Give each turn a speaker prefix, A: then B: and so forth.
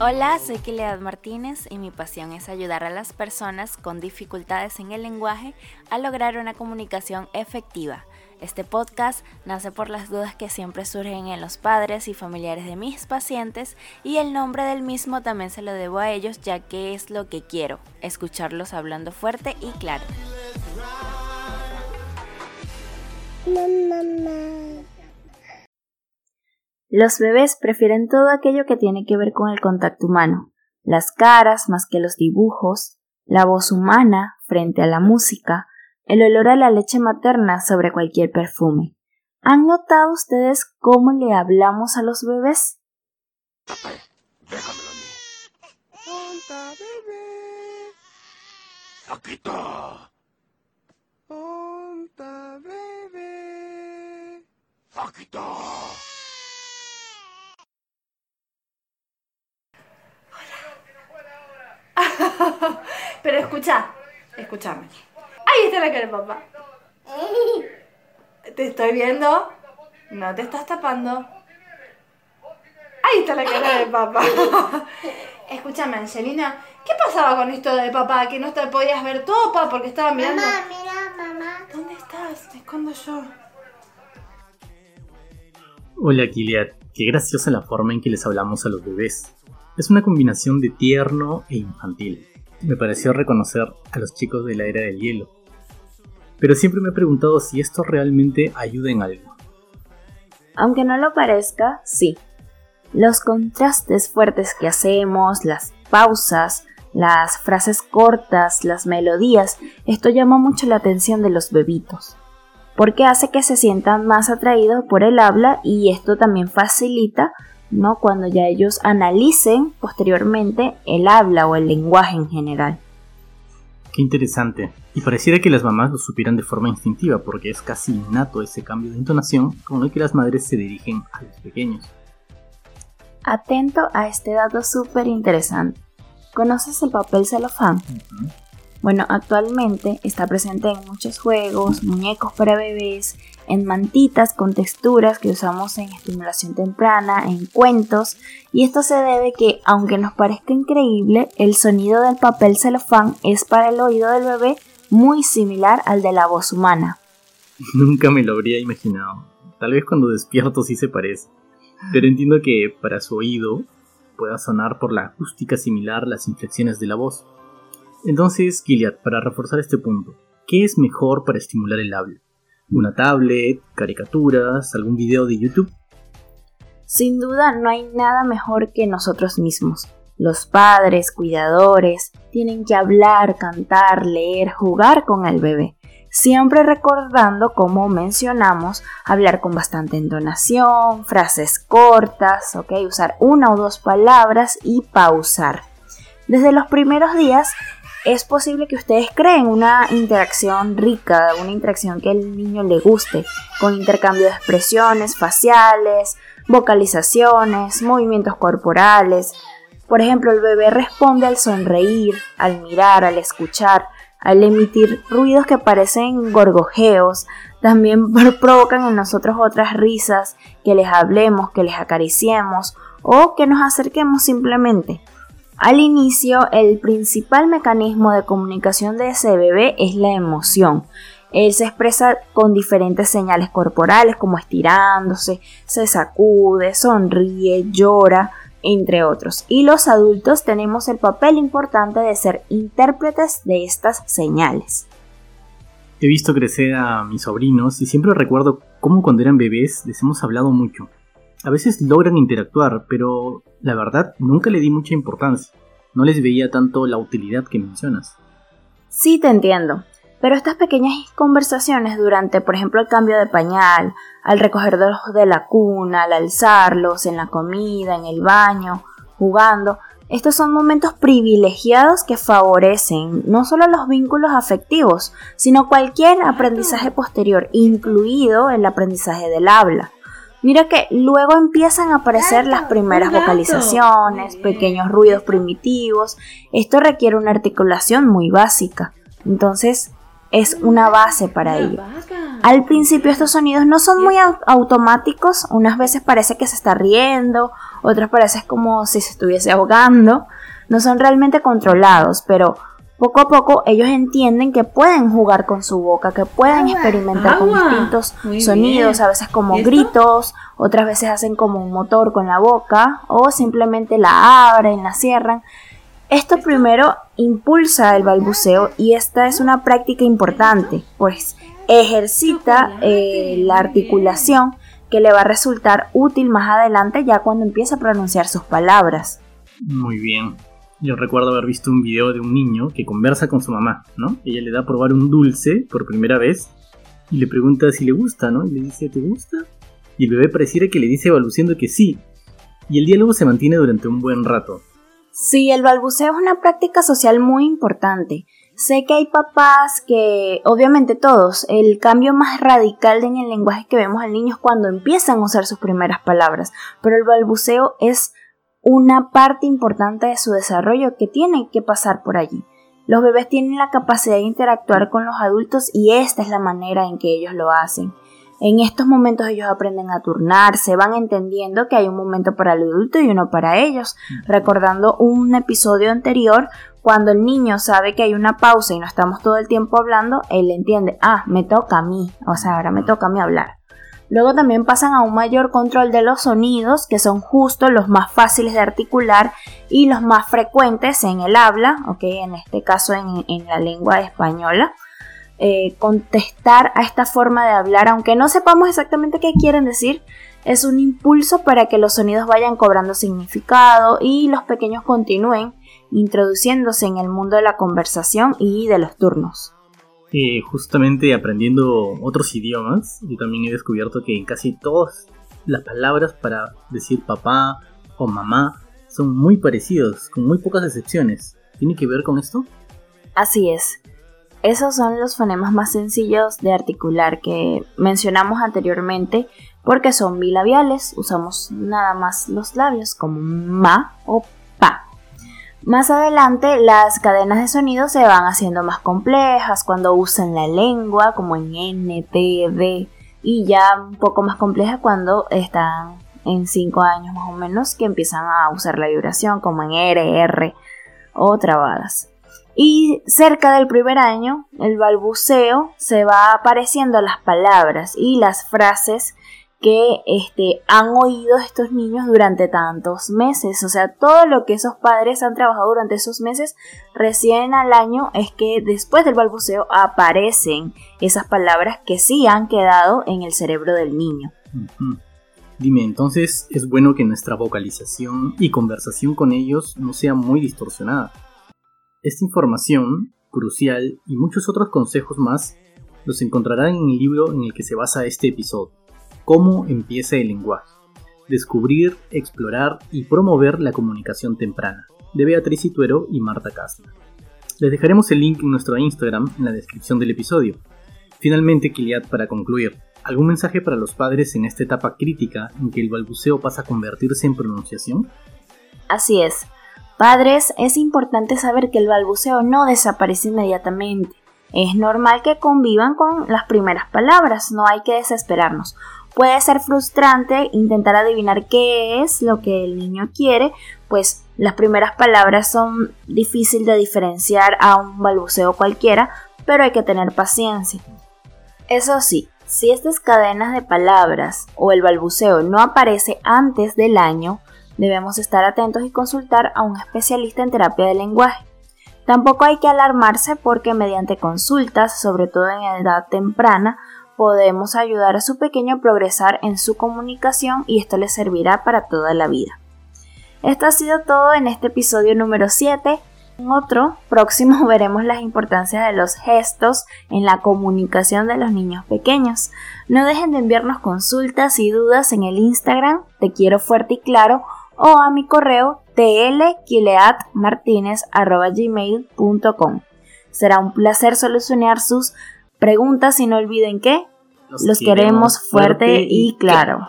A: Hola, soy Kilead Martínez y mi pasión es ayudar a las personas con dificultades en el lenguaje a lograr una comunicación efectiva. Este podcast nace por las dudas que siempre surgen en los padres y familiares de mis pacientes y el nombre del mismo también se lo debo a ellos ya que es lo que quiero, escucharlos hablando fuerte y claro. Los bebés prefieren todo aquello que tiene que ver con el contacto humano, las caras más que los dibujos, la voz humana frente a la música, el olor a la leche materna sobre cualquier perfume. ¿Han notado ustedes cómo le hablamos a los bebés? Déjamelo a mí. bebé. Está. Pero escucha, escúchame. Ahí está la cara de papá. Te estoy viendo. No te estás tapando. Ahí está la cara de papá. Escúchame, Angelina. ¿Qué pasaba con esto de papá? Que no te podías ver topa porque estaba mirando.
B: Mamá, mira, mamá.
A: ¿Dónde estás? Te escondo yo.
C: Hola, Kiliat. Qué graciosa la forma en que les hablamos a los bebés. Es una combinación de tierno e infantil. Me pareció reconocer a los chicos de la era del hielo. Pero siempre me he preguntado si esto realmente ayuda en algo.
A: Aunque no lo parezca, sí. Los contrastes fuertes que hacemos, las pausas, las frases cortas, las melodías, esto llama mucho la atención de los bebitos, porque hace que se sientan más atraídos por el habla y esto también facilita ¿no? Cuando ya ellos analicen posteriormente el habla o el lenguaje en general.
C: Qué interesante. Y pareciera que las mamás lo supieran de forma instintiva, porque es casi innato ese cambio de entonación con el que las madres se dirigen a los pequeños.
A: Atento a este dato súper interesante. ¿Conoces el papel celofán? Bueno, actualmente está presente en muchos juegos, muñecos para bebés, en mantitas con texturas que usamos en estimulación temprana, en cuentos, y esto se debe que, aunque nos parezca increíble, el sonido del papel celofán es para el oído del bebé muy similar al de la voz humana.
C: Nunca me lo habría imaginado. Tal vez cuando despierto sí se parece. Pero entiendo que para su oído pueda sonar por la acústica similar las inflexiones de la voz. Entonces, Gilead, para reforzar este punto, ¿qué es mejor para estimular el habla? ¿Una tablet, caricaturas, algún video de YouTube?
A: Sin duda no hay nada mejor que nosotros mismos. Los padres, cuidadores, tienen que hablar, cantar, leer, jugar con el bebé. Siempre recordando, como mencionamos, hablar con bastante entonación, frases cortas, ¿ok? Usar una o dos palabras y pausar. Desde los primeros días es posible que ustedes creen una interacción rica, una interacción que al niño le guste, con intercambio de expresiones faciales, vocalizaciones, movimientos corporales. Por ejemplo, el bebé responde al sonreír, al mirar, al escuchar, al emitir ruidos que parecen gorgojeos, también provocan en nosotros otras risas, que les hablemos, que les acariciemos o que nos acerquemos simplemente. Al inicio, el principal mecanismo de comunicación de ese bebé es la emoción. Él se expresa con diferentes señales corporales como estirándose, se sacude, sonríe, llora, entre otros. Y los adultos tenemos el papel importante de ser intérpretes de estas señales.
C: He visto crecer a mis sobrinos y siempre recuerdo cómo cuando eran bebés les hemos hablado mucho. A veces logran interactuar, pero la verdad nunca le di mucha importancia. No les veía tanto la utilidad que mencionas.
A: Sí, te entiendo. Pero estas pequeñas conversaciones durante, por ejemplo, el cambio de pañal, al recogerlos de la cuna, al alzarlos, en la comida, en el baño, jugando, estos son momentos privilegiados que favorecen no solo los vínculos afectivos, sino cualquier aprendizaje posterior, incluido el aprendizaje del habla. Mira que luego empiezan a aparecer las primeras vocalizaciones, pequeños ruidos primitivos. Esto requiere una articulación muy básica. Entonces es una base para ello. Al principio estos sonidos no son muy automáticos, unas veces parece que se está riendo, otras parece como si se estuviese ahogando, no son realmente controlados, pero poco a poco ellos entienden que pueden jugar con su boca, que pueden experimentar con distintos sonidos, a veces como gritos, otras veces hacen como un motor con la boca o simplemente la abren, la cierran. Esto primero impulsa el balbuceo y esta es una práctica importante, pues ejercita eh, la articulación que le va a resultar útil más adelante ya cuando empieza a pronunciar sus palabras.
C: Muy bien. Yo recuerdo haber visto un video de un niño que conversa con su mamá, ¿no? Ella le da a probar un dulce por primera vez y le pregunta si le gusta, ¿no? Y le dice, ¿te gusta? Y el bebé pareciera que le dice balbuciendo que sí. Y el diálogo se mantiene durante un buen rato.
A: Sí, el balbuceo es una práctica social muy importante. Sé que hay papás que, obviamente todos, el cambio más radical en el lenguaje que vemos al niño es cuando empiezan a usar sus primeras palabras, pero el balbuceo es una parte importante de su desarrollo que tiene que pasar por allí. Los bebés tienen la capacidad de interactuar con los adultos y esta es la manera en que ellos lo hacen. En estos momentos ellos aprenden a turnarse, van entendiendo que hay un momento para el adulto y uno para ellos. Recordando un episodio anterior, cuando el niño sabe que hay una pausa y no estamos todo el tiempo hablando, él entiende, ah, me toca a mí, o sea, ahora me toca a mí hablar. Luego también pasan a un mayor control de los sonidos, que son justo los más fáciles de articular y los más frecuentes en el habla, ok, en este caso en, en la lengua española. Eh, contestar a esta forma de hablar, aunque no sepamos exactamente qué quieren decir, es un impulso para que los sonidos vayan cobrando significado y los pequeños continúen introduciéndose en el mundo de la conversación y de los turnos.
C: Eh, justamente aprendiendo otros idiomas, yo también he descubierto que en casi todas las palabras para decir papá o mamá son muy parecidos, con muy pocas excepciones. ¿Tiene que ver con esto?
A: Así es. Esos son los fonemas más sencillos de articular que mencionamos anteriormente porque son bilabiales, usamos nada más los labios como ma o. Más adelante las cadenas de sonido se van haciendo más complejas cuando usan la lengua como en N, T, D y ya un poco más complejas cuando están en 5 años más o menos que empiezan a usar la vibración como en R, R o trabadas. Y cerca del primer año, el balbuceo se va apareciendo a las palabras y las frases que este, han oído estos niños durante tantos meses. O sea, todo lo que esos padres han trabajado durante esos meses, recién al año es que después del balbuceo aparecen esas palabras que sí han quedado en el cerebro del niño.
C: Dime, entonces es bueno que nuestra vocalización y conversación con ellos no sea muy distorsionada. Esta información, crucial y muchos otros consejos más los encontrarán en el libro en el que se basa este episodio, Cómo empieza el lenguaje. Descubrir, explorar y promover la comunicación temprana, de Beatriz Ituero y Marta Kastner. Les dejaremos el link en nuestro Instagram en la descripción del episodio. Finalmente, Kiliat, para concluir, ¿algún mensaje para los padres en esta etapa crítica en que el balbuceo pasa a convertirse en pronunciación?
A: Así es. Padres, es importante saber que el balbuceo no desaparece inmediatamente. Es normal que convivan con las primeras palabras, no hay que desesperarnos. Puede ser frustrante intentar adivinar qué es lo que el niño quiere, pues las primeras palabras son difíciles de diferenciar a un balbuceo cualquiera, pero hay que tener paciencia. Eso sí, si estas cadenas de palabras o el balbuceo no aparece antes del año, debemos estar atentos y consultar a un especialista en terapia de lenguaje. Tampoco hay que alarmarse porque mediante consultas, sobre todo en edad temprana, podemos ayudar a su pequeño a progresar en su comunicación y esto le servirá para toda la vida. Esto ha sido todo en este episodio número 7. En otro próximo veremos las importancias de los gestos en la comunicación de los niños pequeños. No dejen de enviarnos consultas y dudas en el Instagram, te quiero fuerte y claro, o a mi correo tlquileatmartinez.gmail.com. Será un placer solucionar sus preguntas y no olviden que los, queremos fuerte y claro.